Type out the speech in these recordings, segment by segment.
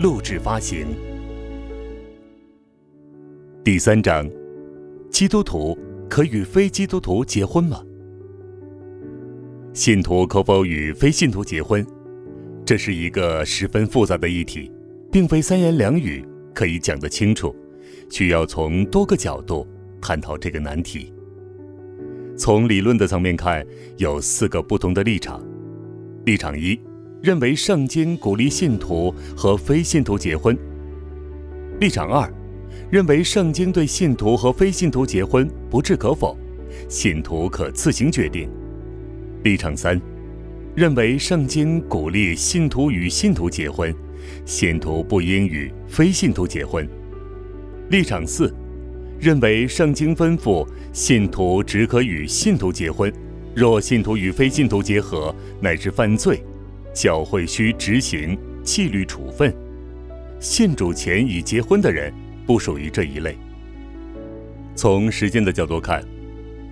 录制发行。第三章：基督徒可与非基督徒结婚吗？信徒可否与非信徒结婚？这是一个十分复杂的议题，并非三言两语可以讲得清楚，需要从多个角度探讨这个难题。从理论的层面看，有四个不同的立场。立场一，认为圣经鼓励信徒和非信徒结婚；立场二，认为圣经对信徒和非信徒结婚不置可否，信徒可自行决定；立场三。认为圣经鼓励信徒与信徒结婚，信徒不应与非信徒结婚。立场四，认为圣经吩咐信徒只可与信徒结婚，若信徒与非信徒结合乃是犯罪，教会需执行纪律处分。信主前已结婚的人不属于这一类。从时间的角度看，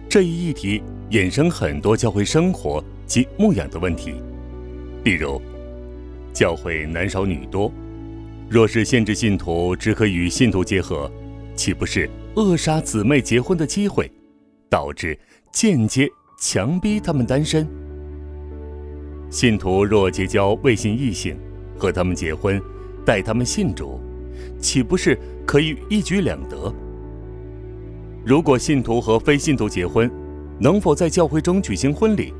这一议题衍生很多教会生活。及牧养的问题，例如，教会男少女多，若是限制信徒只可与信徒结合，岂不是扼杀姊妹结婚的机会，导致间接强逼他们单身？信徒若结交未信异性，和他们结婚，带他们信主，岂不是可以一举两得？如果信徒和非信徒结婚，能否在教会中举行婚礼？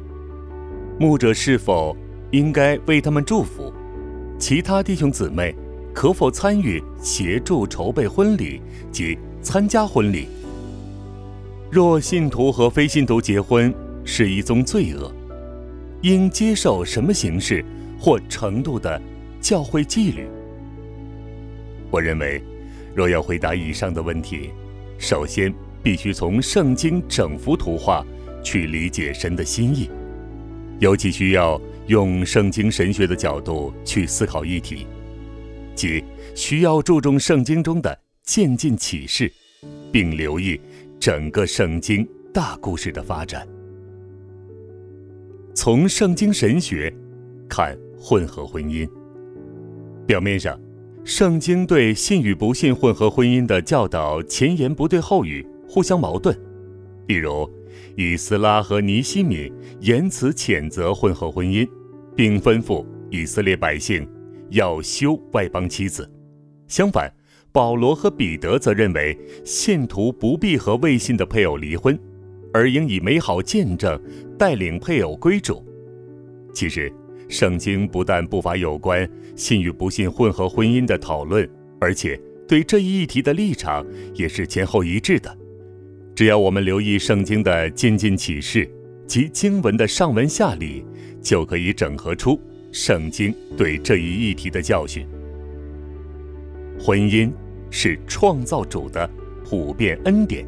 牧者是否应该为他们祝福？其他弟兄姊妹可否参与协助筹备婚礼及参加婚礼？若信徒和非信徒结婚是一宗罪恶，应接受什么形式或程度的教会纪律？我认为，若要回答以上的问题，首先必须从圣经整幅图画去理解神的心意。尤其需要用圣经神学的角度去思考议题，即需要注重圣经中的渐进启示，并留意整个圣经大故事的发展。从圣经神学看混合婚姻，表面上，圣经对信与不信混合婚姻的教导前言不对后语，互相矛盾，例如。以斯拉和尼西米言辞谴责混合婚姻，并吩咐以色列百姓要休外邦妻子。相反，保罗和彼得则认为信徒不必和未信的配偶离婚，而应以美好见证带领配偶归主。其实，圣经不但不乏有关信与不信混合婚姻的讨论，而且对这一议题的立场也是前后一致的。只要我们留意圣经的渐进启示及经文的上文下理，就可以整合出圣经对这一议题的教训。婚姻是创造主的普遍恩典。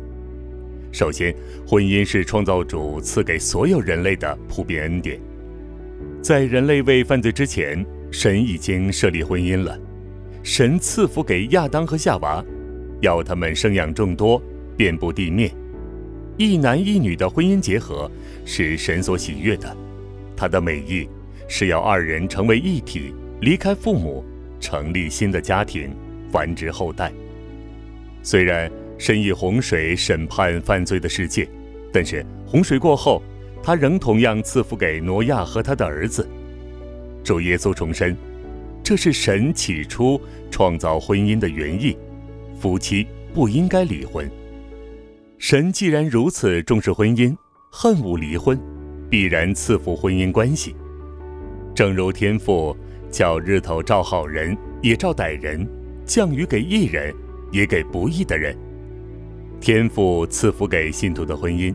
首先，婚姻是创造主赐给所有人类的普遍恩典。在人类未犯罪之前，神已经设立婚姻了。神赐福给亚当和夏娃，要他们生养众多。遍布地面，一男一女的婚姻结合是神所喜悦的。他的美意是要二人成为一体，离开父母，成立新的家庭，繁殖后代。虽然神以洪水审判犯罪的世界，但是洪水过后，他仍同样赐福给挪亚和他的儿子。主耶稣重申，这是神起初创造婚姻的原意，夫妻不应该离婚。神既然如此重视婚姻，恨恶离婚，必然赐福婚姻关系。正如天父叫日头照好人也照歹人，降雨给义人也给不义的人。天父赐福给信徒的婚姻，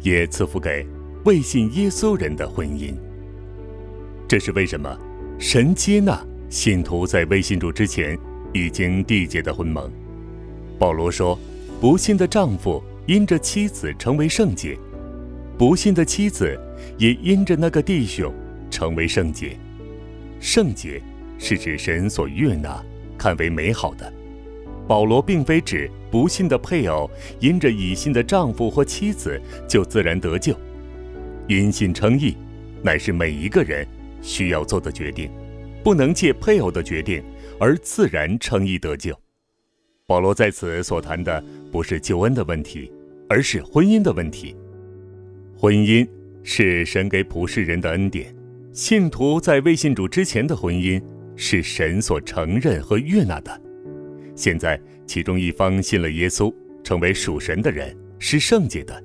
也赐福给未信耶稣人的婚姻。这是为什么？神接纳信徒在未信主之前已经缔结的婚盟。保罗说：“不信的丈夫因着妻子成为圣洁，不信的妻子也因着那个弟兄成为圣洁。圣洁是指神所悦纳、看为美好的。保罗并非指不信的配偶因着已信的丈夫或妻子就自然得救。因信称义，乃是每一个人需要做的决定，不能借配偶的决定而自然称义得救。”保罗在此所谈的不是救恩的问题，而是婚姻的问题。婚姻是神给普世人的恩典，信徒在未信主之前的婚姻是神所承认和悦纳的。现在其中一方信了耶稣，成为属神的人，是圣洁的，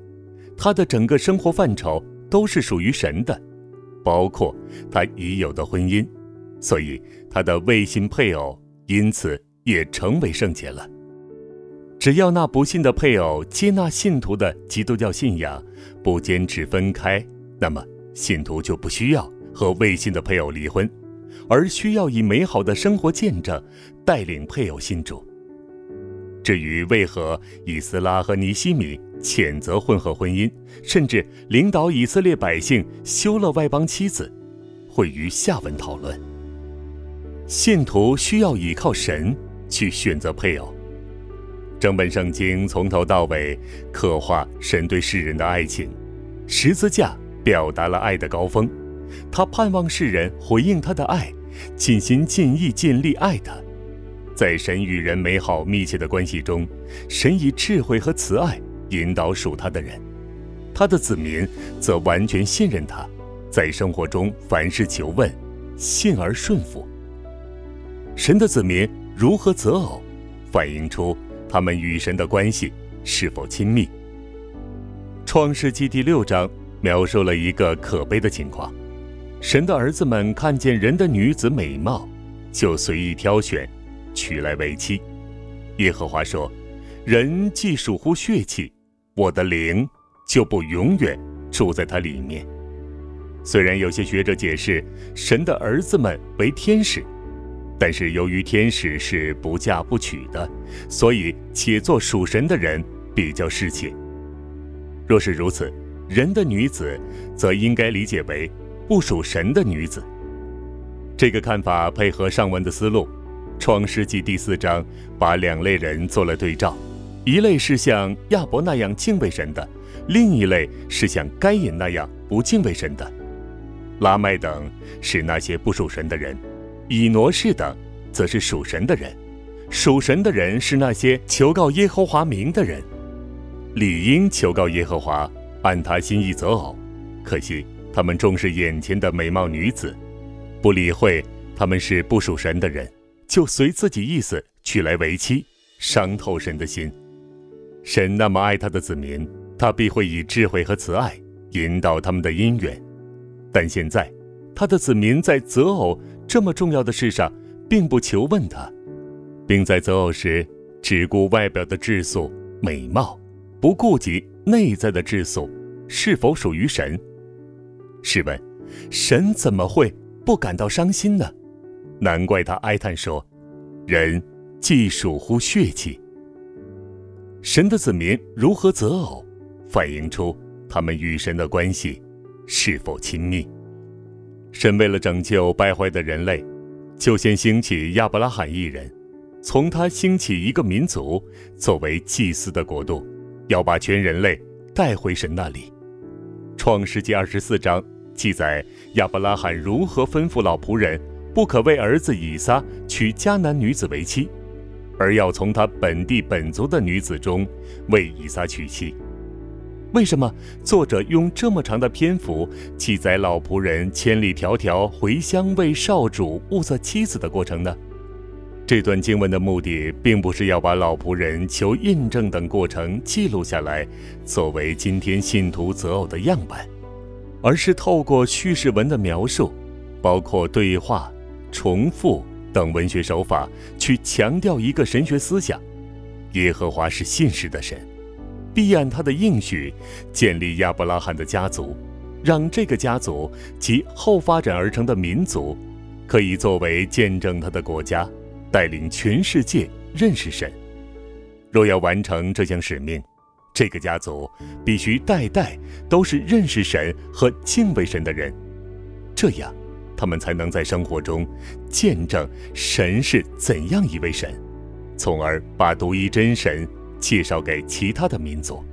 他的整个生活范畴都是属于神的，包括他已有的婚姻，所以他的未信配偶因此也成为圣洁了。只要那不信的配偶接纳信徒的基督教信仰，不坚持分开，那么信徒就不需要和未信的配偶离婚，而需要以美好的生活见证带领配偶信主。至于为何以斯拉和尼西米谴责混合婚姻，甚至领导以色列百姓休了外邦妻子，会于下文讨论。信徒需要依靠神去选择配偶。整本圣经从头到尾刻画神对世人的爱情，十字架表达了爱的高峰，他盼望世人回应他的爱，尽心尽意尽力爱他。在神与人美好密切的关系中，神以智慧和慈爱引导属他的人，他的子民则完全信任他，在生活中凡事求问，信而顺服。神的子民如何择偶，反映出。他们与神的关系是否亲密？创世纪第六章描述了一个可悲的情况：神的儿子们看见人的女子美貌，就随意挑选，娶来为妻。耶和华说：“人既属乎血气，我的灵就不永远住在他里面。”虽然有些学者解释神的儿子们为天使。但是由于天使是不嫁不娶的，所以且做属神的人比较适切。若是如此，人的女子则应该理解为不属神的女子。这个看法配合上文的思路，《创世纪》第四章把两类人做了对照：一类是像亚伯那样敬畏神的，另一类是像该隐那样不敬畏神的。拉麦等是那些不属神的人。以挪士等，则是属神的人；属神的人是那些求告耶和华名的人，理应求告耶和华，按他心意择偶。可惜他们重视眼前的美貌女子，不理会他们是不属神的人，就随自己意思娶来为妻，伤透神的心。神那么爱他的子民，他必会以智慧和慈爱引导他们的姻缘。但现在，他的子民在择偶。这么重要的事上，并不求问他，并在择偶时只顾外表的质素美貌，不顾及内在的质素是否属于神。试问，神怎么会不感到伤心呢？难怪他哀叹说：“人既属乎血气。”神的子民如何择偶，反映出他们与神的关系是否亲密。神为了拯救败坏的人类，就先兴起亚伯拉罕一人，从他兴起一个民族，作为祭司的国度，要把全人类带回神那里。创世纪二十四章记载亚伯拉罕如何吩咐老仆人，不可为儿子以撒娶迦南女子为妻，而要从他本地本族的女子中为以撒娶妻。为什么作者用这么长的篇幅记载老仆人千里迢迢回乡为少主物色妻子的过程呢？这段经文的目的并不是要把老仆人求印证等过程记录下来，作为今天信徒择偶的样板，而是透过叙事文的描述，包括对话、重复等文学手法，去强调一个神学思想：耶和华是信实的神。必按他的应许建立亚伯拉罕的家族，让这个家族及后发展而成的民族，可以作为见证他的国家，带领全世界认识神。若要完成这项使命，这个家族必须代代都是认识神和敬畏神的人，这样，他们才能在生活中见证神是怎样一位神，从而把独一真神介绍给其他的民族。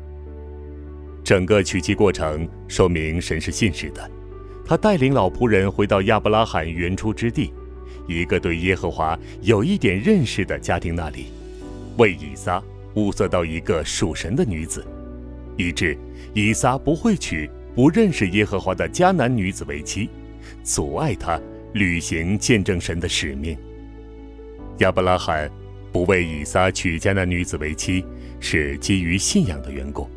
整个娶妻过程说明神是信实的，他带领老仆人回到亚伯拉罕原初之地，一个对耶和华有一点认识的家庭那里，为以撒。物色到一个属神的女子，以致以撒不会娶不认识耶和华的迦南女子为妻，阻碍他履行见证神的使命。亚伯拉罕不为以撒娶迦南女子为妻，是基于信仰的缘故，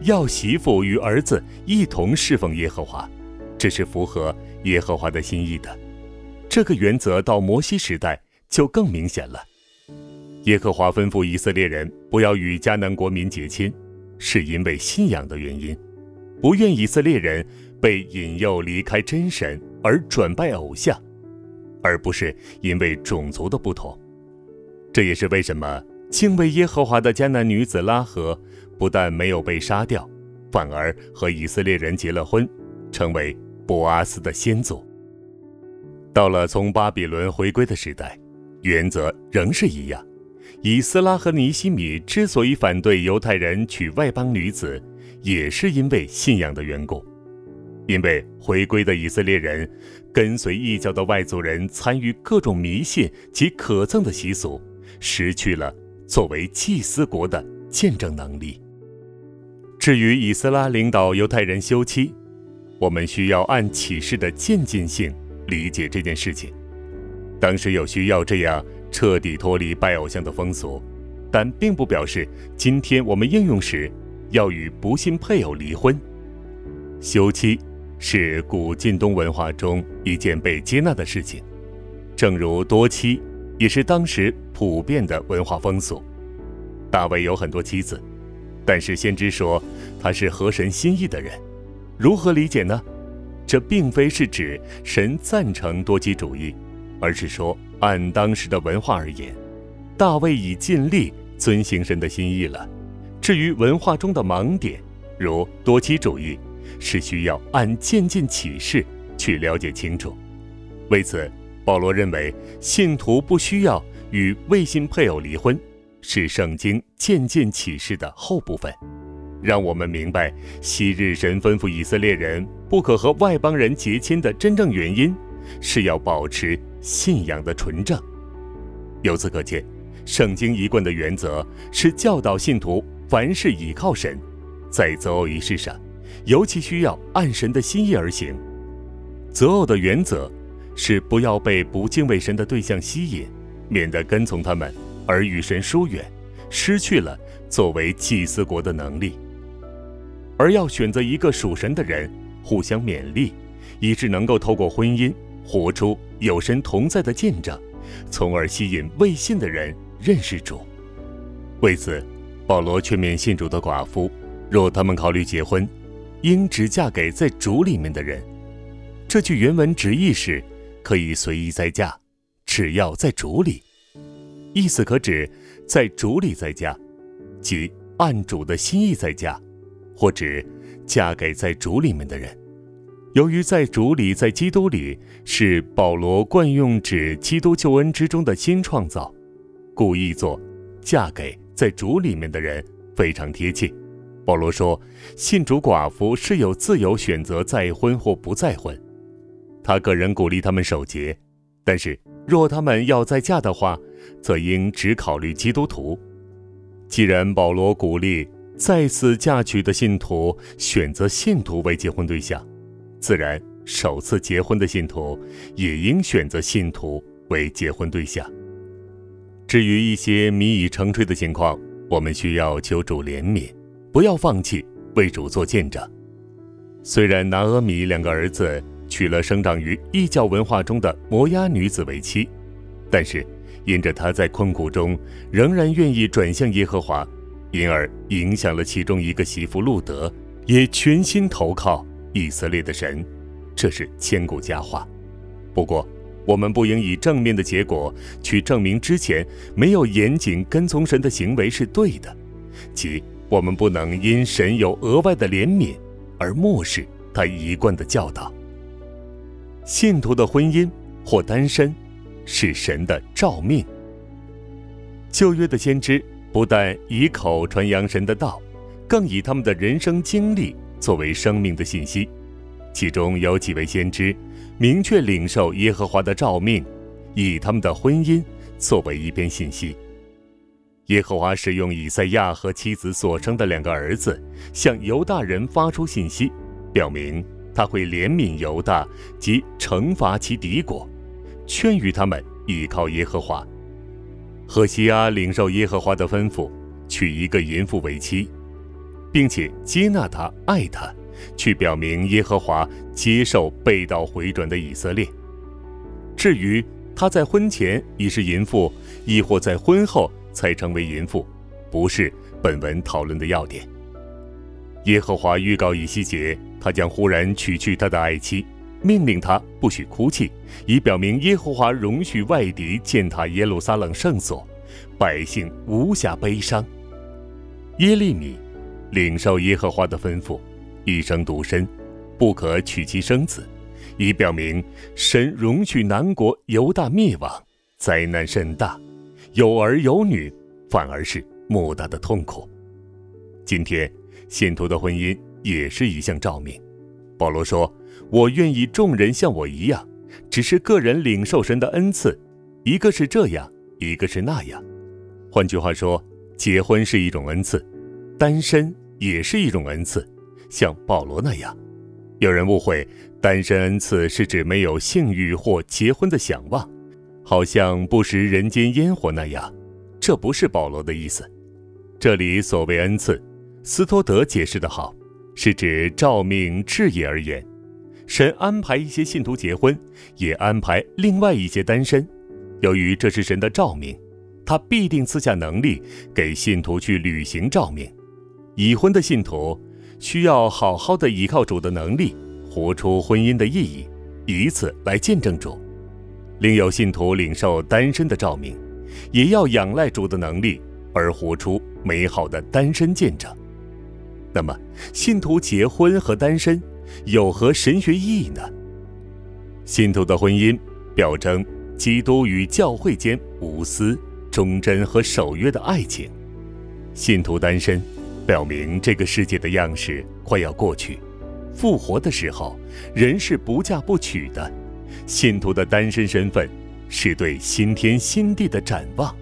要媳妇与儿子一同侍奉耶和华，这是符合耶和华的心意的。这个原则到摩西时代就更明显了。耶和华吩咐以色列人不要与迦南国民结亲，是因为信仰的原因，不愿以色列人被引诱离开真神而转拜偶像，而不是因为种族的不同。这也是为什么敬畏耶和华的迦南女子拉合不但没有被杀掉，反而和以色列人结了婚，成为波阿斯的先祖。到了从巴比伦回归的时代，原则仍是一样。以斯拉和尼西米之所以反对犹太人娶外邦女子，也是因为信仰的缘故。因为回归的以色列人跟随异教的外族人参与各种迷信及可憎的习俗，失去了作为祭司国的见证能力。至于以斯拉领导犹太人休妻，我们需要按启示的渐进性理解这件事情。当时有需要这样。彻底脱离拜偶像的风俗，但并不表示今天我们应用时要与不信配偶离婚。休妻是古晋东文化中一件被接纳的事情，正如多妻也是当时普遍的文化风俗。大卫有很多妻子，但是先知说他是合神心意的人，如何理解呢？这并非是指神赞成多妻主义，而是说。按当时的文化而言，大卫已尽力遵行神的心意了。至于文化中的盲点，如多妻主义，是需要按渐进启示去了解清楚。为此，保罗认为信徒不需要与未信配偶离婚，是圣经渐进启示的后部分，让我们明白昔日神吩咐以色列人不可和外邦人结亲的真正原因，是要保持。信仰的纯正。由此可见，圣经一贯的原则是教导信徒凡事倚靠神，在择偶仪式上，尤其需要按神的心意而行。择偶的原则是不要被不敬畏神的对象吸引，免得跟从他们而与神疏远，失去了作为祭司国的能力；而要选择一个属神的人，互相勉励，以致能够透过婚姻。活出有神同在的见证，从而吸引未信的人认识主。为此，保罗劝勉信主的寡妇，若他们考虑结婚，应只嫁给在主里面的人。这句原文直译是：可以随意再嫁，只要在主里。意思可指在主里再嫁，即按主的心意再嫁，或指嫁给在主里面的人。由于在主里，在基督里是保罗惯用指基督救恩之中的新创造，故意做嫁给在主里面的人非常贴切。保罗说，信主寡妇是有自由选择再婚或不再婚，他个人鼓励他们守节，但是若他们要再嫁的话，则应只考虑基督徒。既然保罗鼓励再次嫁娶的信徒选择信徒为结婚对象。自然，首次结婚的信徒也应选择信徒为结婚对象。至于一些迷已成炊的情况，我们需要求主怜悯，不要放弃为主做见证。虽然拿阿米两个儿子娶了生长于异教文化中的摩押女子为妻，但是因着他在困苦中仍然愿意转向耶和华，因而影响了其中一个媳妇路德，也全心投靠。以色列的神，这是千古佳话。不过，我们不应以正面的结果去证明之前没有严谨跟从神的行为是对的，即我们不能因神有额外的怜悯而漠视他一贯的教导。信徒的婚姻或单身是神的照命。旧约的先知不但以口传扬神的道，更以他们的人生经历作为生命的信息。其中有几位先知明确领受耶和华的召命，以他们的婚姻作为一篇信息。耶和华使用以赛亚和妻子所生的两个儿子，向犹大人发出信息，表明他会怜悯犹大及惩罚其敌国，劝喻他们依靠耶和华。何西阿领受耶和华的吩咐，娶一个淫妇为妻，并且接纳她、爱她，去表明耶和华接受背道回转的以色列。至于他在婚前已是淫妇，亦或在婚后才成为淫妇，不是本文讨论的要点。耶和华预告以西结，他将忽然娶去他的爱妻。命令他不许哭泣，以表明耶和华容许外敌践踏耶路撒冷圣所，百姓无暇悲伤。耶利米领受耶和华的吩咐，一生独身，不可娶妻生子，以表明神容许南国犹大灭亡，灾难甚大，有儿有女反而是莫大的痛苦。今天信徒的婚姻也是一项照明。保罗说。我愿意众人像我一样，只是个人领受神的恩赐，一个是这样，一个是那样。换句话说，结婚是一种恩赐，单身也是一种恩赐，像保罗那样。有人误会单身恩赐是指没有性欲或结婚的想望，好像不食人间烟火那样，这不是保罗的意思。这里所谓恩赐，斯托德解释的好，是指照命置业而言。神安排一些信徒结婚，也安排另外一些单身。由于这是神的照明，他必定赐下能力给信徒去履行照明。已婚的信徒需要好好的依靠主的能力，活出婚姻的意义，以此来见证主。另有信徒领受单身的照明，也要仰赖主的能力而活出美好的单身见证。那么，信徒结婚和单身。有何神学意义呢？信徒的婚姻表征基督与教会间无私、忠贞和守约的爱情；信徒单身，表明这个世界的样式快要过去，复活的时候人是不嫁不娶的。信徒的单身身份是对新天新地的展望。